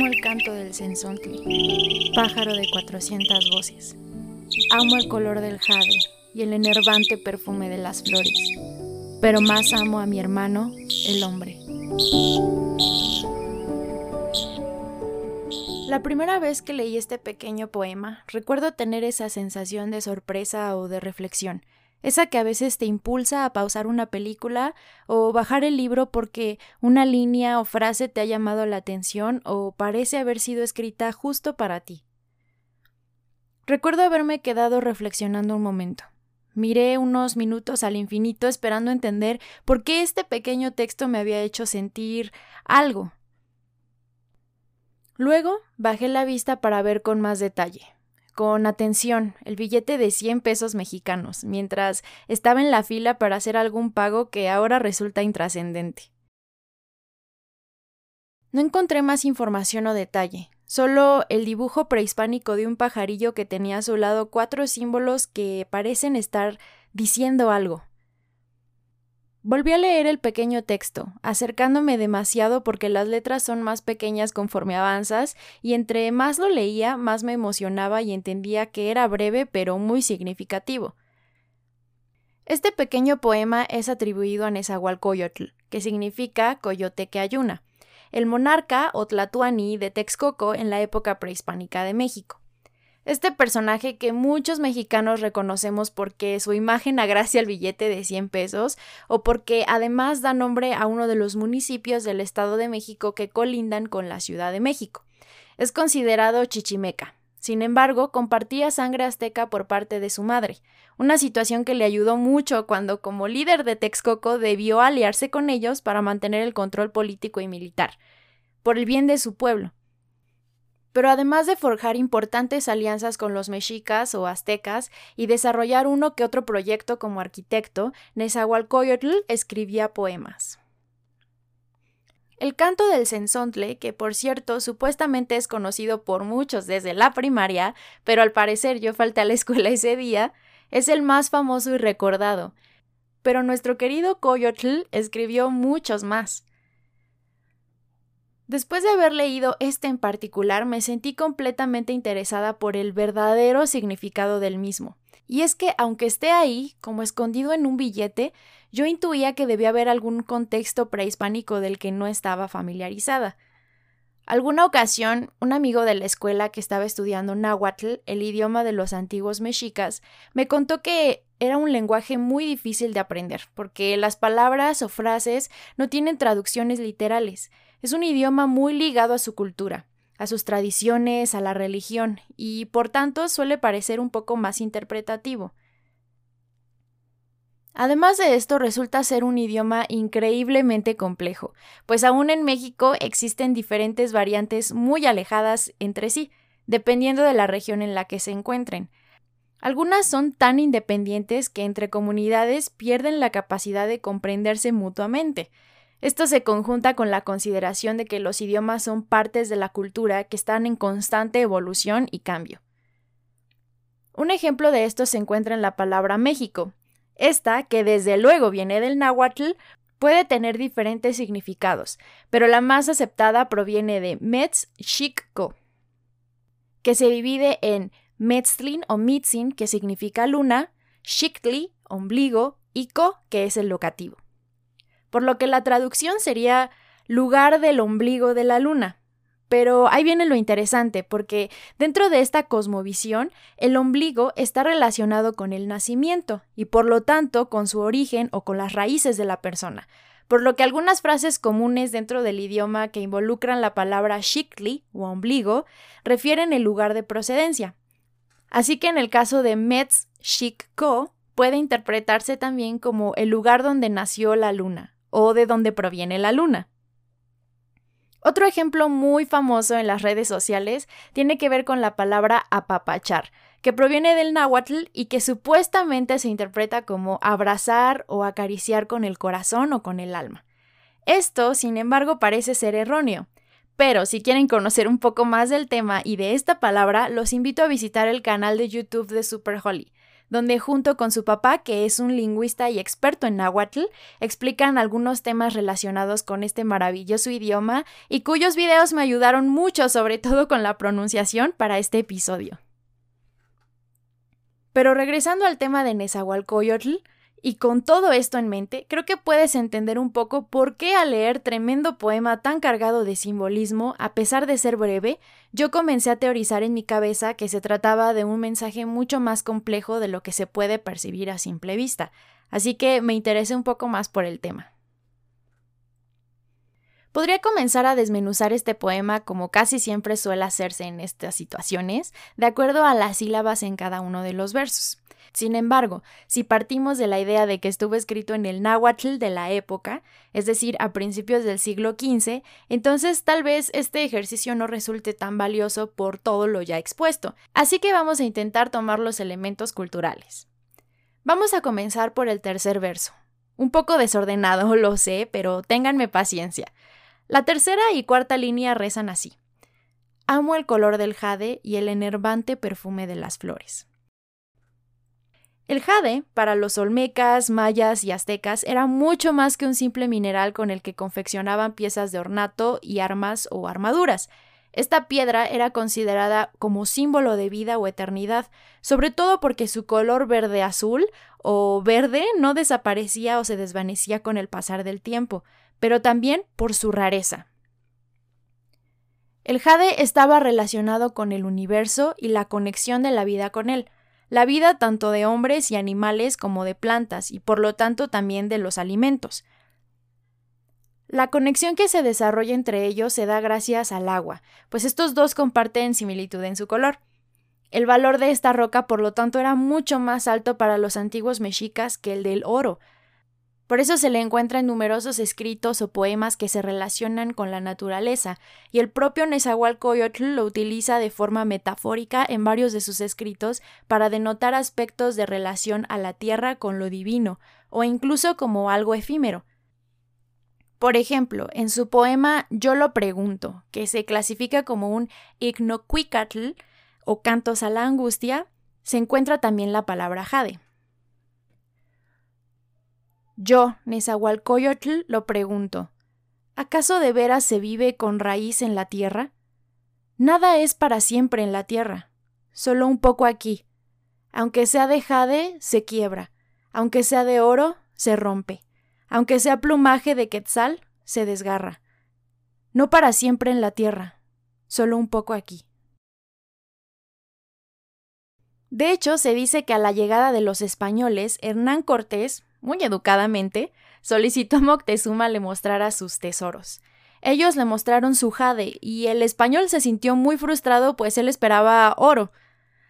Amo el canto del censontle, pájaro de 400 voces. Amo el color del jade y el enervante perfume de las flores. Pero más amo a mi hermano, el hombre. La primera vez que leí este pequeño poema, recuerdo tener esa sensación de sorpresa o de reflexión, esa que a veces te impulsa a pausar una película o bajar el libro porque una línea o frase te ha llamado la atención o parece haber sido escrita justo para ti. Recuerdo haberme quedado reflexionando un momento. Miré unos minutos al infinito esperando entender por qué este pequeño texto me había hecho sentir algo, Luego bajé la vista para ver con más detalle, con atención, el billete de 100 pesos mexicanos, mientras estaba en la fila para hacer algún pago que ahora resulta intrascendente. No encontré más información o detalle, solo el dibujo prehispánico de un pajarillo que tenía a su lado cuatro símbolos que parecen estar diciendo algo. Volví a leer el pequeño texto, acercándome demasiado porque las letras son más pequeñas conforme avanzas, y entre más lo leía, más me emocionaba y entendía que era breve pero muy significativo. Este pequeño poema es atribuido a Nezahualcóyotl, que significa coyote que ayuna, el monarca o tlatuani de Texcoco en la época prehispánica de México. Este personaje que muchos mexicanos reconocemos porque su imagen agracia el billete de 100 pesos o porque además da nombre a uno de los municipios del Estado de México que colindan con la Ciudad de México. Es considerado chichimeca. Sin embargo, compartía sangre azteca por parte de su madre, una situación que le ayudó mucho cuando como líder de Texcoco debió aliarse con ellos para mantener el control político y militar, por el bien de su pueblo. Pero además de forjar importantes alianzas con los mexicas o aztecas y desarrollar uno que otro proyecto como arquitecto, Nezahualcóyotl escribía poemas. El canto del censontle, que por cierto supuestamente es conocido por muchos desde la primaria, pero al parecer yo falté a la escuela ese día, es el más famoso y recordado. Pero nuestro querido Coyotl escribió muchos más. Después de haber leído este en particular, me sentí completamente interesada por el verdadero significado del mismo. Y es que, aunque esté ahí, como escondido en un billete, yo intuía que debía haber algún contexto prehispánico del que no estaba familiarizada. Alguna ocasión, un amigo de la escuela que estaba estudiando náhuatl, el idioma de los antiguos mexicas, me contó que era un lenguaje muy difícil de aprender, porque las palabras o frases no tienen traducciones literales, es un idioma muy ligado a su cultura, a sus tradiciones, a la religión, y por tanto suele parecer un poco más interpretativo. Además de esto, resulta ser un idioma increíblemente complejo, pues aún en México existen diferentes variantes muy alejadas entre sí, dependiendo de la región en la que se encuentren. Algunas son tan independientes que entre comunidades pierden la capacidad de comprenderse mutuamente, esto se conjunta con la consideración de que los idiomas son partes de la cultura que están en constante evolución y cambio. Un ejemplo de esto se encuentra en la palabra México. Esta, que desde luego viene del náhuatl, puede tener diferentes significados, pero la más aceptada proviene de Metz que se divide en Metzlin o Mitzin, que significa luna, Shikli, ombligo, y Ko, que es el locativo por lo que la traducción sería lugar del ombligo de la luna. Pero ahí viene lo interesante, porque dentro de esta cosmovisión, el ombligo está relacionado con el nacimiento y por lo tanto con su origen o con las raíces de la persona, por lo que algunas frases comunes dentro del idioma que involucran la palabra shikli o ombligo refieren el lugar de procedencia. Así que en el caso de Metz Shikko puede interpretarse también como el lugar donde nació la luna, o de dónde proviene la luna. Otro ejemplo muy famoso en las redes sociales tiene que ver con la palabra apapachar, que proviene del náhuatl y que supuestamente se interpreta como abrazar o acariciar con el corazón o con el alma. Esto, sin embargo, parece ser erróneo. Pero si quieren conocer un poco más del tema y de esta palabra, los invito a visitar el canal de YouTube de Super Holly, donde junto con su papá, que es un lingüista y experto en náhuatl, explican algunos temas relacionados con este maravilloso idioma y cuyos videos me ayudaron mucho, sobre todo con la pronunciación, para este episodio. Pero regresando al tema de Nezahualcóyotl, y con todo esto en mente, creo que puedes entender un poco por qué al leer tremendo poema tan cargado de simbolismo, a pesar de ser breve, yo comencé a teorizar en mi cabeza que se trataba de un mensaje mucho más complejo de lo que se puede percibir a simple vista, así que me interesé un poco más por el tema. Podría comenzar a desmenuzar este poema como casi siempre suele hacerse en estas situaciones, de acuerdo a las sílabas en cada uno de los versos. Sin embargo, si partimos de la idea de que estuvo escrito en el náhuatl de la época, es decir, a principios del siglo XV, entonces tal vez este ejercicio no resulte tan valioso por todo lo ya expuesto, así que vamos a intentar tomar los elementos culturales. Vamos a comenzar por el tercer verso. Un poco desordenado, lo sé, pero ténganme paciencia. La tercera y cuarta línea rezan así. Amo el color del jade y el enervante perfume de las flores. El jade, para los olmecas, mayas y aztecas, era mucho más que un simple mineral con el que confeccionaban piezas de ornato y armas o armaduras. Esta piedra era considerada como símbolo de vida o eternidad, sobre todo porque su color verde azul o verde no desaparecía o se desvanecía con el pasar del tiempo, pero también por su rareza. El jade estaba relacionado con el universo y la conexión de la vida con él la vida tanto de hombres y animales como de plantas y por lo tanto también de los alimentos. La conexión que se desarrolla entre ellos se da gracias al agua, pues estos dos comparten similitud en su color. El valor de esta roca, por lo tanto, era mucho más alto para los antiguos mexicas que el del oro, por eso se le encuentra en numerosos escritos o poemas que se relacionan con la naturaleza, y el propio Nezahualcóyotl lo utiliza de forma metafórica en varios de sus escritos para denotar aspectos de relación a la tierra con lo divino, o incluso como algo efímero. Por ejemplo, en su poema Yo lo pregunto, que se clasifica como un ignocuicatl o cantos a la angustia, se encuentra también la palabra jade. Yo, Nezahualcóyotl, lo pregunto. ¿Acaso de veras se vive con raíz en la tierra? Nada es para siempre en la tierra, solo un poco aquí. Aunque sea de jade, se quiebra. Aunque sea de oro, se rompe. Aunque sea plumaje de quetzal, se desgarra. No para siempre en la tierra, solo un poco aquí. De hecho, se dice que a la llegada de los españoles, Hernán Cortés, muy educadamente, solicitó a Moctezuma le mostrara sus tesoros. Ellos le mostraron su jade y el español se sintió muy frustrado pues él esperaba oro.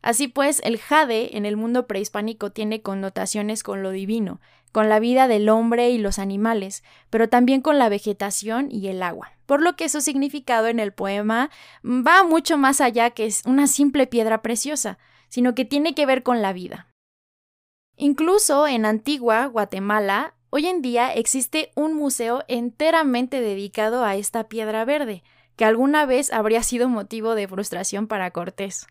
Así pues, el jade en el mundo prehispánico tiene connotaciones con lo divino, con la vida del hombre y los animales, pero también con la vegetación y el agua, por lo que su significado en el poema va mucho más allá que es una simple piedra preciosa, sino que tiene que ver con la vida. Incluso en Antigua, Guatemala, hoy en día existe un museo enteramente dedicado a esta piedra verde, que alguna vez habría sido motivo de frustración para Cortés.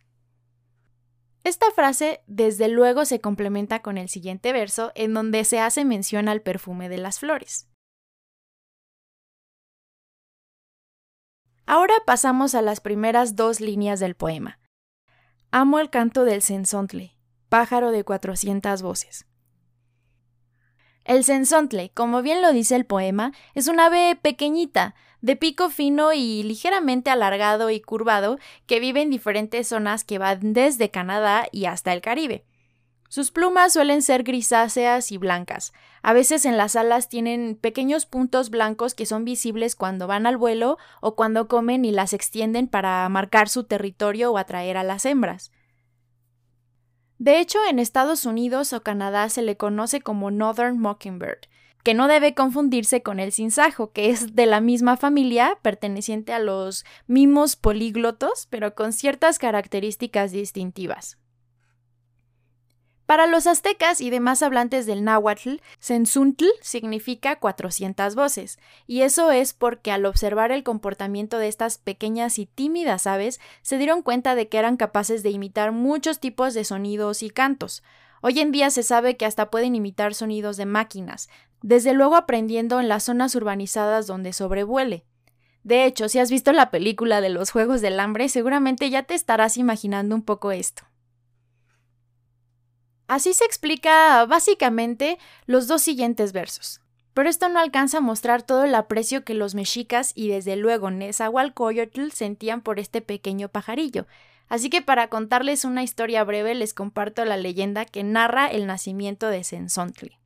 Esta frase desde luego se complementa con el siguiente verso en donde se hace mención al perfume de las flores. Ahora pasamos a las primeras dos líneas del poema. Amo el canto del sensontle, pájaro de cuatrocientas voces. El sensontle, como bien lo dice el poema, es un ave pequeñita, de pico fino y ligeramente alargado y curvado, que vive en diferentes zonas que van desde Canadá y hasta el Caribe. Sus plumas suelen ser grisáceas y blancas. A veces en las alas tienen pequeños puntos blancos que son visibles cuando van al vuelo o cuando comen y las extienden para marcar su territorio o atraer a las hembras. De hecho, en Estados Unidos o Canadá se le conoce como Northern Mockingbird, que no debe confundirse con el cinsajo, que es de la misma familia, perteneciente a los mimos políglotos, pero con ciertas características distintivas. Para los aztecas y demás hablantes del náhuatl, sensuntl significa 400 voces, y eso es porque al observar el comportamiento de estas pequeñas y tímidas aves, se dieron cuenta de que eran capaces de imitar muchos tipos de sonidos y cantos. Hoy en día se sabe que hasta pueden imitar sonidos de máquinas, desde luego aprendiendo en las zonas urbanizadas donde sobrevuele. De hecho, si has visto la película de los Juegos del Hambre, seguramente ya te estarás imaginando un poco esto. Así se explica básicamente los dos siguientes versos. Pero esto no alcanza a mostrar todo el aprecio que los mexicas y desde luego Nezahualcóyotl sentían por este pequeño pajarillo, Así que para contarles una historia breve les comparto la leyenda que narra el nacimiento de Sensontli.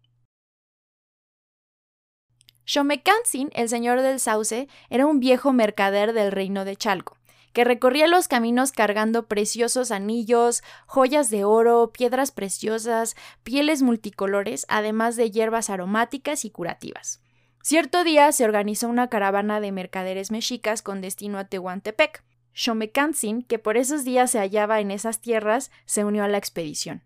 Xomecantzin, el señor del sauce, era un viejo mercader del reino de Chalco, que recorría los caminos cargando preciosos anillos, joyas de oro, piedras preciosas, pieles multicolores, además de hierbas aromáticas y curativas. Cierto día se organizó una caravana de mercaderes mexicas con destino a Tehuantepec, Xomecantzin, que por esos días se hallaba en esas tierras, se unió a la expedición.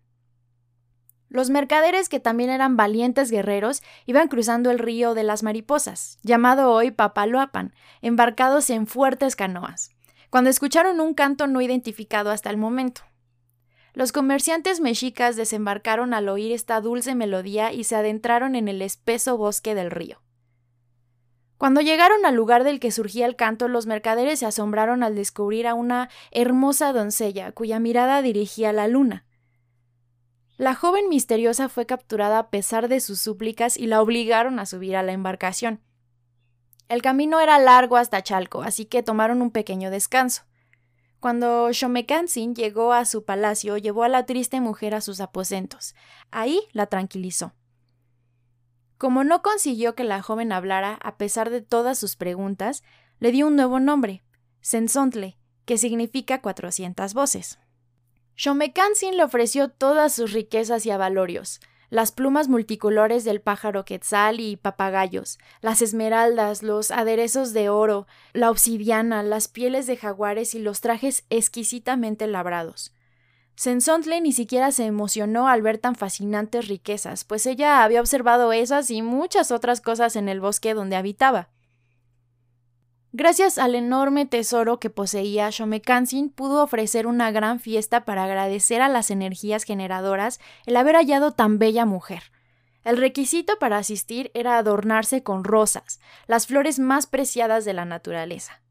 Los mercaderes, que también eran valientes guerreros, iban cruzando el río de las mariposas, llamado hoy Papaloapan, embarcados en fuertes canoas, cuando escucharon un canto no identificado hasta el momento. Los comerciantes mexicas desembarcaron al oír esta dulce melodía y se adentraron en el espeso bosque del río. Cuando llegaron al lugar del que surgía el canto, los mercaderes se asombraron al descubrir a una hermosa doncella cuya mirada dirigía la luna. La joven misteriosa fue capturada a pesar de sus súplicas y la obligaron a subir a la embarcación. El camino era largo hasta Chalco, así que tomaron un pequeño descanso. Cuando Xomecantzin llegó a su palacio, llevó a la triste mujer a sus aposentos. Ahí la tranquilizó. Como no consiguió que la joven hablara a pesar de todas sus preguntas, le dio un nuevo nombre, Sensontle, que significa cuatrocientas voces. Xomecantzin le ofreció todas sus riquezas y avalorios, las plumas multicolores del pájaro quetzal y papagayos, las esmeraldas, los aderezos de oro, la obsidiana, las pieles de jaguares y los trajes exquisitamente labrados. Sensontle ni siquiera se emocionó al ver tan fascinantes riquezas, pues ella había observado esas y muchas otras cosas en el bosque donde habitaba. Gracias al enorme tesoro que poseía, Xomecantzin pudo ofrecer una gran fiesta para agradecer a las energías generadoras el haber hallado tan bella mujer. El requisito para asistir era adornarse con rosas, las flores más preciadas de la naturaleza.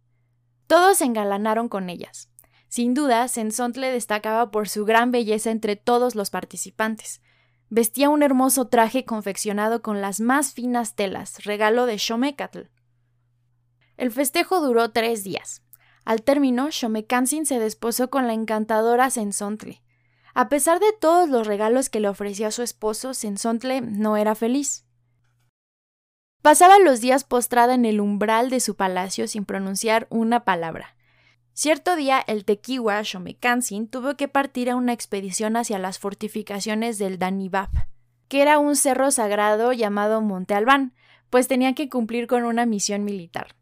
Todos se engalanaron con ellas. Sin duda, Sensontle destacaba por su gran belleza entre todos los participantes. Vestía un hermoso traje confeccionado con las más finas telas, regalo de Xomecatl. El festejo duró tres días. Al término, Xomecantzin se desposó con la encantadora Sensontle. A pesar de todos los regalos que le ofrecía su esposo, Sensontle no era feliz. Pasaba los días postrada en el umbral de su palacio sin pronunciar una palabra. Cierto día el tequiwa Xomecantzin tuvo que partir a una expedición hacia las fortificaciones del Danibab, que era un cerro sagrado llamado Monte Albán, pues tenía que cumplir con una misión militar.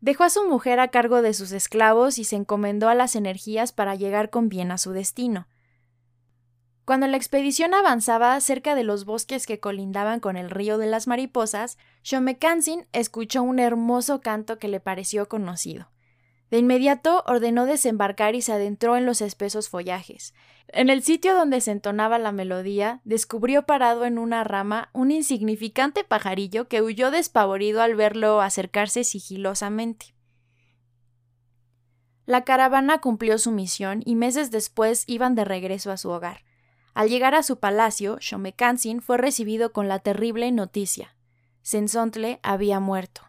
Dejó a su mujer a cargo de sus esclavos y se encomendó a las energías para llegar con bien a su destino. Cuando la expedición avanzaba cerca de los bosques que colindaban con el río de las mariposas, Xomecantzin escuchó un hermoso canto que le pareció conocido. De inmediato ordenó desembarcar y se adentró en los espesos follajes. En el sitio donde se entonaba la melodía, descubrió parado en una rama un insignificante pajarillo que huyó despavorido al verlo acercarse sigilosamente. La caravana cumplió su misión y meses después iban de regreso a su hogar. Al llegar a su palacio, Xomecantzin fue recibido con la terrible noticia. Sensontle había muerto.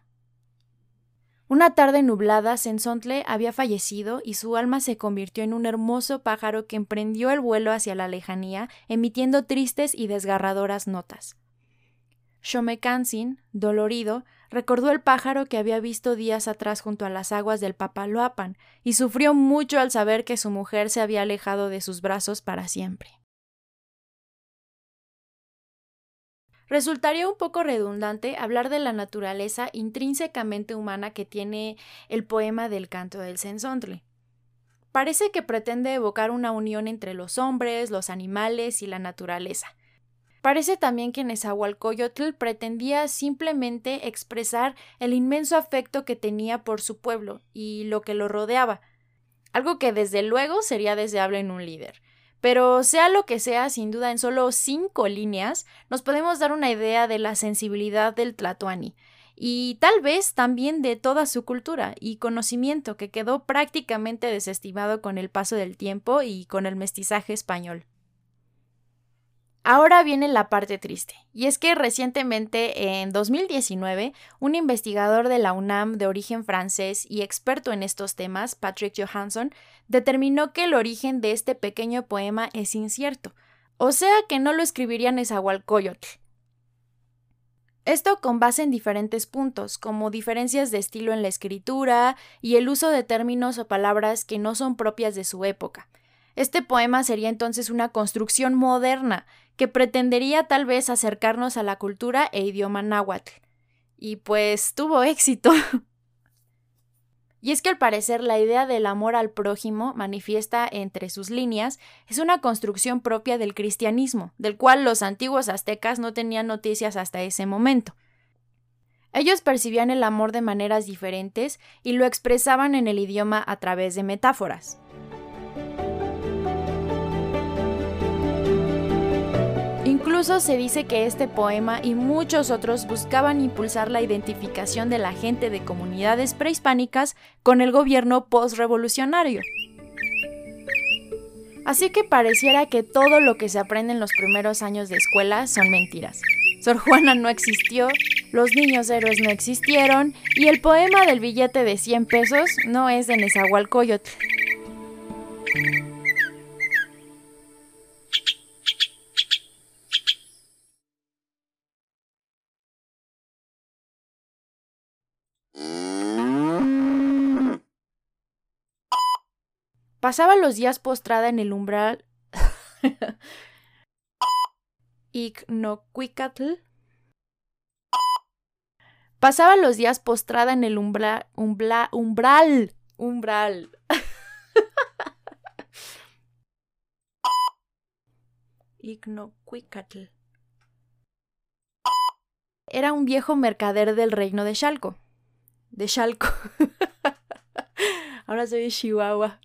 Una tarde nublada, Sensontle había fallecido y su alma se convirtió en un hermoso pájaro que emprendió el vuelo hacia la lejanía, emitiendo tristes y desgarradoras notas. Xomecantzin, dolorido, recordó el pájaro que había visto días atrás junto a las aguas del Papaloapan y sufrió mucho al saber que su mujer se había alejado de sus brazos para siempre. Resultaría un poco redundante hablar de la naturaleza intrínsecamente humana que tiene el poema del canto del sensontle. Parece que pretende evocar una unión entre los hombres, los animales y la naturaleza. Parece también que Nezahualcóyotl pretendía simplemente expresar el inmenso afecto que tenía por su pueblo y lo que lo rodeaba, algo que desde luego sería deseable en un líder Pero sea lo que sea, sin duda en solo cinco líneas nos podemos dar una idea de la sensibilidad del Tlatoani y tal vez también de toda su cultura y conocimiento que quedó prácticamente desestimado con el paso del tiempo y con el mestizaje español. Ahora viene la parte triste, y es que recientemente, en 2019, un investigador de la UNAM de origen francés y experto en estos temas, Patrick Johansson, determinó que el origen de este pequeño poema es incierto, o sea que no lo escribiría Nezahualcóyotl. Esto con base en diferentes puntos, como diferencias de estilo en la escritura y el uso de términos o palabras que no son propias de su época. Este poema sería entonces una construcción moderna que pretendería tal vez acercarnos a la cultura e idioma náhuatl. Y pues tuvo éxito. y es que al parecer la idea del amor al prójimo manifiesta entre sus líneas es una construcción propia del cristianismo, del cual los antiguos aztecas no tenían noticias hasta ese momento. Ellos percibían el amor de maneras diferentes y lo expresaban en el idioma a través de metáforas. Incluso se dice que este poema y muchos otros buscaban impulsar la identificación de la gente de comunidades prehispánicas con el gobierno postrevolucionario. Así que pareciera que todo lo que se aprende en los primeros años de escuela son mentiras. Sor Juana no existió, los niños héroes no existieron y el poema del billete de 100 pesos no es de Nezahualcóyotl. Pasaba los días postrada en el umbral. Ignocuicatl. Pasaba los días postrada en el umbral. umbral. Umbral. Ignocuicatl. Era un viejo mercader del reino de Chalco. De Chalco. Ahora soy de Chihuahua.